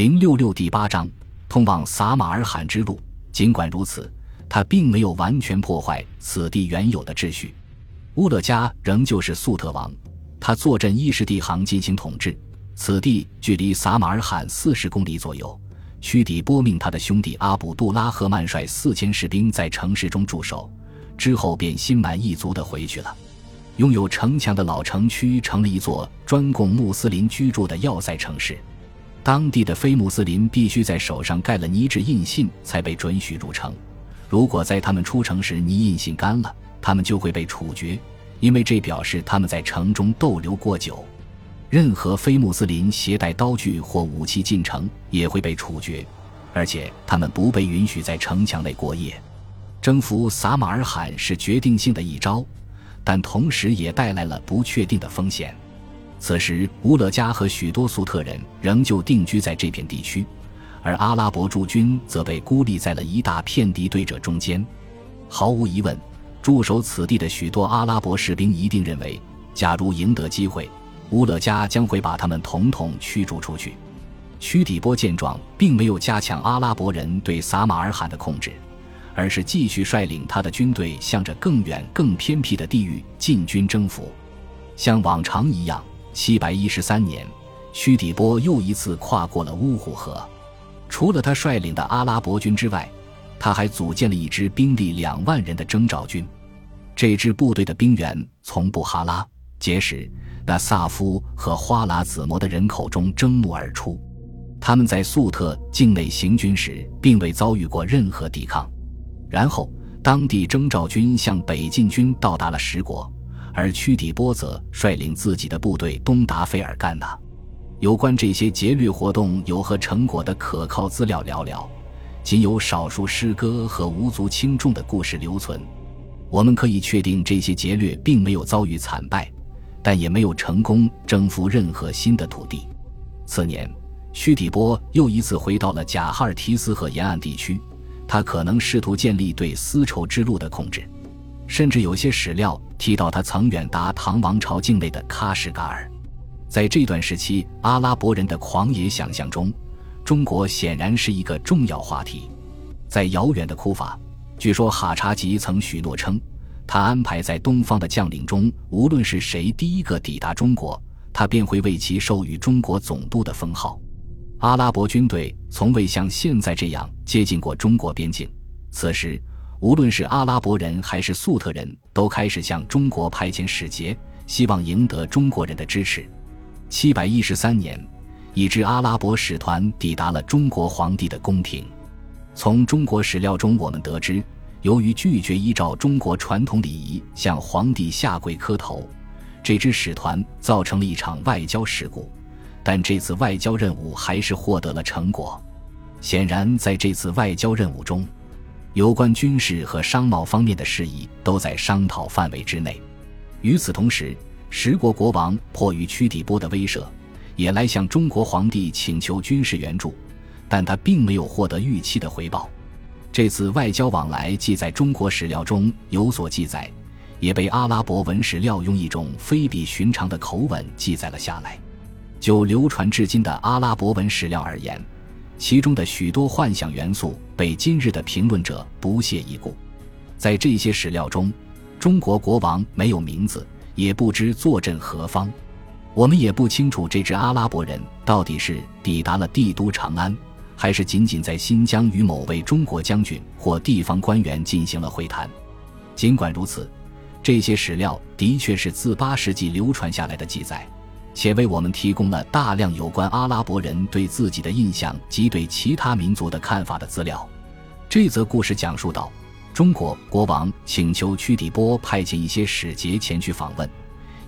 零六六第八章，通往撒马尔罕之路。尽管如此，他并没有完全破坏此地原有的秩序。乌勒加仍旧是粟特王，他坐镇伊什地行进行统治。此地距离撒马尔罕四十公里左右。屈底波命他的兄弟阿卜杜拉赫曼率四千士兵在城市中驻守，之后便心满意足地回去了。拥有城墙的老城区成了一座专供穆斯林居住的要塞城市。当地的非穆斯林必须在手上盖了泥质印信才被准许入城。如果在他们出城时泥印信干了，他们就会被处决，因为这表示他们在城中逗留过久。任何非穆斯林携带刀具或武器进城也会被处决，而且他们不被允许在城墙内过夜。征服撒马尔罕是决定性的一招，但同时也带来了不确定的风险。此时，乌勒加和许多粟特人仍旧定居在这片地区，而阿拉伯驻军则被孤立在了一大片敌对者中间。毫无疑问，驻守此地的许多阿拉伯士兵一定认为，假如赢得机会，乌勒加将会把他们统统驱逐出去。屈底波见状，并没有加强阿拉伯人对撒马尔罕的控制，而是继续率领他的军队向着更远、更偏僻的地域进军征服，像往常一样。七百一十三年，屈底波又一次跨过了乌虎河。除了他率领的阿拉伯军之外，他还组建了一支兵力两万人的征召军。这支部队的兵员从布哈拉、杰什、那萨夫和花剌子模的人口中征募而出。他们在粟特境内行军时，并未遭遇过任何抵抗。然后，当地征召军向北进军，到达了十国。而屈底波则率领自己的部队东达费尔干纳。有关这些劫掠活动有何成果的可靠资料寥寥，仅有少数诗歌和无足轻重的故事留存。我们可以确定这些劫掠并没有遭遇惨败，但也没有成功征服任何新的土地。次年，屈底波又一次回到了贾哈尔提斯河沿岸地区，他可能试图建立对丝绸之路的控制。甚至有些史料提到，他曾远达唐王朝境内的喀什噶尔。在这段时期，阿拉伯人的狂野想象中，中国显然是一个重要话题。在遥远的库法，据说哈察吉曾许诺称，他安排在东方的将领中，无论是谁第一个抵达中国，他便会为其授予中国总督的封号。阿拉伯军队从未像现在这样接近过中国边境。此时。无论是阿拉伯人还是粟特人，都开始向中国派遣使节，希望赢得中国人的支持。七百一十三年，一支阿拉伯使团抵达了中国皇帝的宫廷。从中国史料中，我们得知，由于拒绝依照中国传统礼仪向皇帝下跪磕头，这支使团造成了一场外交事故。但这次外交任务还是获得了成果。显然，在这次外交任务中，有关军事和商贸方面的事宜都在商讨范围之内。与此同时，十国国王迫于屈底波的威慑，也来向中国皇帝请求军事援助，但他并没有获得预期的回报。这次外交往来既在中国史料中有所记载，也被阿拉伯文史料用一种非比寻常的口吻记载了下来。就流传至今的阿拉伯文史料而言，其中的许多幻想元素被今日的评论者不屑一顾。在这些史料中，中国国王没有名字，也不知坐镇何方。我们也不清楚这支阿拉伯人到底是抵达了帝都长安，还是仅仅在新疆与某位中国将军或地方官员进行了会谈。尽管如此，这些史料的确是自八世纪流传下来的记载。且为我们提供了大量有关阿拉伯人对自己的印象及对其他民族的看法的资料。这则故事讲述到，中国国王请求屈底波派遣一些使节前去访问，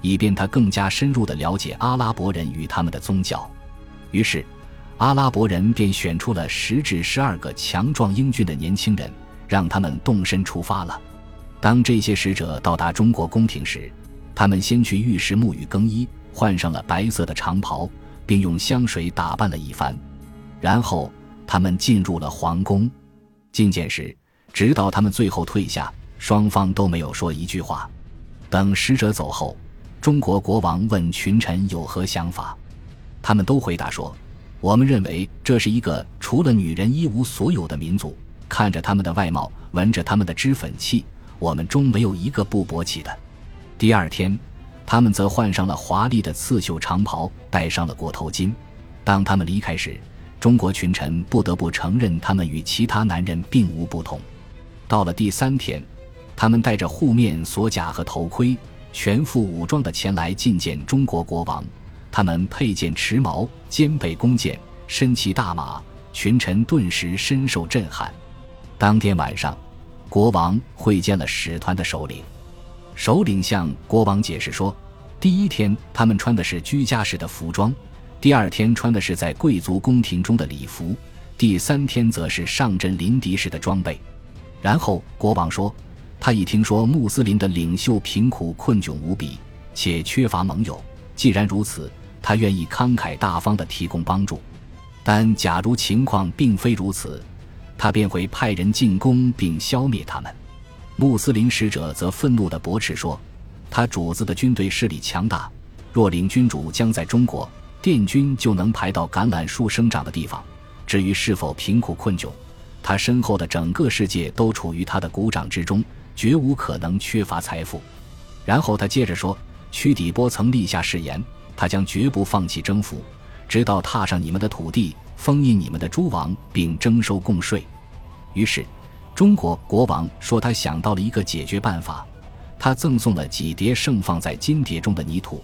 以便他更加深入地了解阿拉伯人与他们的宗教。于是，阿拉伯人便选出了十至十二个强壮英俊的年轻人，让他们动身出发了。当这些使者到达中国宫廷时，他们先去浴室沐浴更衣。换上了白色的长袍，并用香水打扮了一番，然后他们进入了皇宫。觐见时，直到他们最后退下，双方都没有说一句话。等使者走后，中国国王问群臣有何想法，他们都回答说：“我们认为这是一个除了女人一无所有的民族。看着他们的外貌，闻着他们的脂粉气，我们中没有一个不勃起的。第二天，他们则换上了华丽的刺绣长袍，戴上了裹头巾。当他们离开时，中国群臣不得不承认，他们与其他男人并无不同。到了第三天，他们带着护面锁甲和头盔，全副武装的前来觐见中国国王。他们佩剑持矛，肩背弓箭，身骑大马，群臣顿时深受震撼。当天晚上，国王会见了使团的首领。首领向国王解释说，第一天他们穿的是居家式的服装，第二天穿的是在贵族宫廷中的礼服，第三天则是上阵临敌时的装备。然后国王说，他已听说穆斯林的领袖贫苦困窘无比，且缺乏盟友。既然如此，他愿意慷慨大方地提供帮助。但假如情况并非如此，他便会派人进攻并消灭他们。穆斯林使者则愤怒地驳斥说：“他主子的军队势力强大，若领军主将在中国，殿军就能排到橄榄树生长的地方。至于是否贫苦困窘，他身后的整个世界都处于他的鼓掌之中，绝无可能缺乏财富。”然后他接着说：“屈底波曾立下誓言，他将绝不放弃征服，直到踏上你们的土地。”封印你们的诸王，并征收贡税。于是，中国国王说他想到了一个解决办法。他赠送了几叠盛放在金碟中的泥土，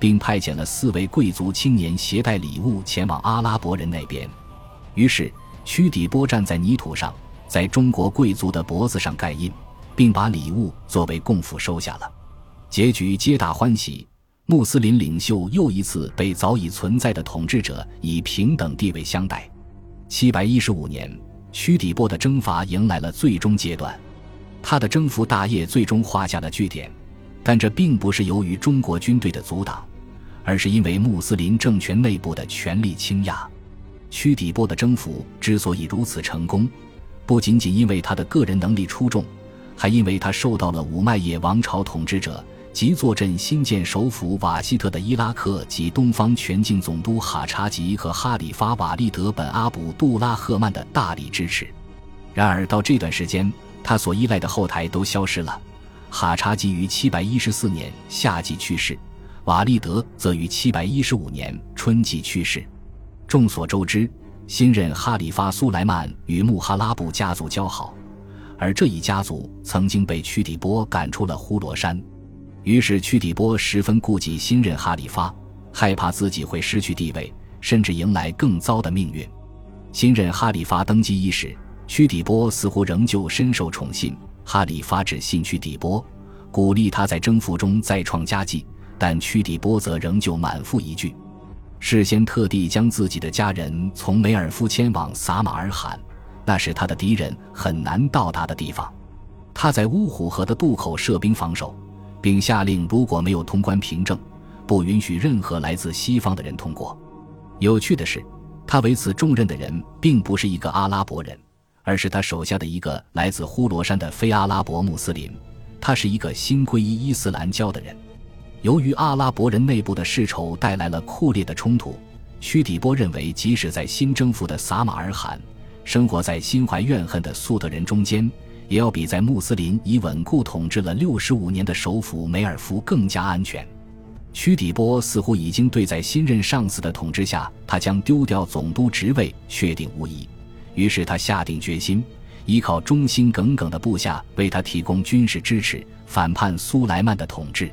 并派遣了四位贵族青年携带礼物前往阿拉伯人那边。于是，屈底波站在泥土上，在中国贵族的脖子上盖印，并把礼物作为贡赋收下了。结局皆大欢喜。穆斯林领袖又一次被早已存在的统治者以平等地位相待。七百一十五年，屈底波的征伐迎来了最终阶段，他的征服大业最终画下了句点。但这并不是由于中国军队的阻挡，而是因为穆斯林政权内部的权力倾轧。屈底波的征服之所以如此成功，不仅仅因为他的个人能力出众，还因为他受到了五麦野王朝统治者。即坐镇新建首府瓦希特的伊拉克及东方全境总督哈查吉和哈里发瓦利德本阿卜杜拉赫曼的大力支持。然而到这段时间，他所依赖的后台都消失了。哈查吉于714年夏季去世，瓦利德则于715年春季去世。众所周知，新任哈里发苏莱曼与穆哈拉布家族交好，而这一家族曾经被屈底波赶出了呼罗珊。于是，屈底波十分顾忌新任哈里发，害怕自己会失去地位，甚至迎来更糟的命运。新任哈里发登基伊始，屈底波似乎仍旧深受宠信。哈里发只信屈底波，鼓励他在征服中再创佳绩，但屈底波则仍旧满腹疑惧，事先特地将自己的家人从梅尔夫迁往撒马尔罕，那是他的敌人很难到达的地方。他在乌虎河的渡口设兵防守。并下令，如果没有通关凭证，不允许任何来自西方的人通过。有趣的是，他为此重任的人并不是一个阿拉伯人，而是他手下的一个来自呼罗珊的非阿拉伯穆斯林。他是一个新皈依伊斯兰教的人。由于阿拉伯人内部的世仇带来了酷烈的冲突，屈底波认为，即使在新征服的撒马尔罕，生活在心怀怨恨的粟特人中间。也要比在穆斯林已稳固统治了六十五年的首府梅尔福更加安全。屈底波似乎已经对在新任上司的统治下，他将丢掉总督职位确定无疑。于是他下定决心，依靠忠心耿耿的部下为他提供军事支持，反叛苏莱曼的统治。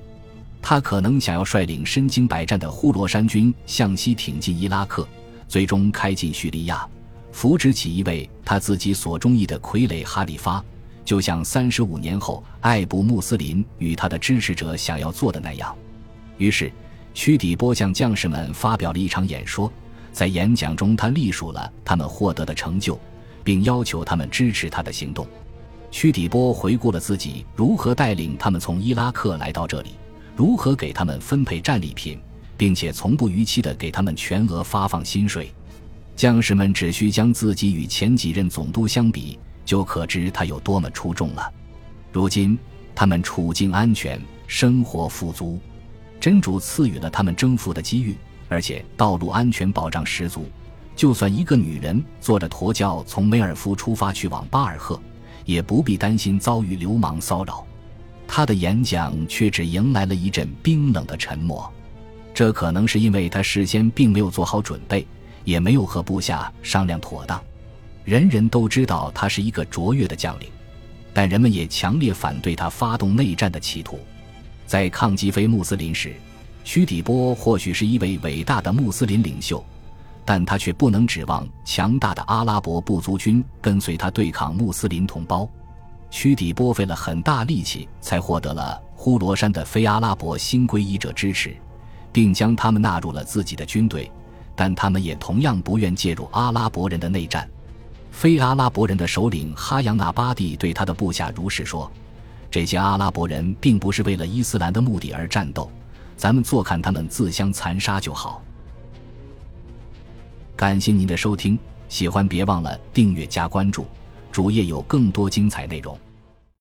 他可能想要率领身经百战的呼罗珊军向西挺进伊拉克，最终开进叙利亚，扶植起一位他自己所中意的傀儡哈里发。就像三十五年后艾布穆斯林与他的支持者想要做的那样，于是屈底波向将士们发表了一场演说。在演讲中，他隶属了他们获得的成就，并要求他们支持他的行动。屈底波回顾了自己如何带领他们从伊拉克来到这里，如何给他们分配战利品，并且从不逾期地给他们全额发放薪水。将士们只需将自己与前几任总督相比。就可知他有多么出众了。如今，他们处境安全，生活富足，真主赐予了他们征服的机遇，而且道路安全保障十足。就算一个女人坐着驼轿从梅尔夫出发去往巴尔赫，也不必担心遭遇流氓骚扰。他的演讲却只迎来了一阵冰冷的沉默，这可能是因为他事先并没有做好准备，也没有和部下商量妥当。人人都知道他是一个卓越的将领，但人们也强烈反对他发动内战的企图。在抗击非穆斯林时，屈底波或许是一位伟大的穆斯林领袖。但他却不能指望强大的阿拉伯部族军跟随他对抗穆斯林同胞。屈底波费了很大力气，才获得了呼罗珊的非阿拉伯新皈依者支持，并将他们纳入了自己的军队。但他们也同样不愿介入阿拉伯人的内战。非阿拉伯人的首领哈扬纳巴蒂对他的部下如是说：“这些阿拉伯人并不是为了伊斯兰的目的而战斗，咱们坐看他们自相残杀就好。”感谢您的收听，喜欢别忘了订阅加关注，主页有更多精彩内容。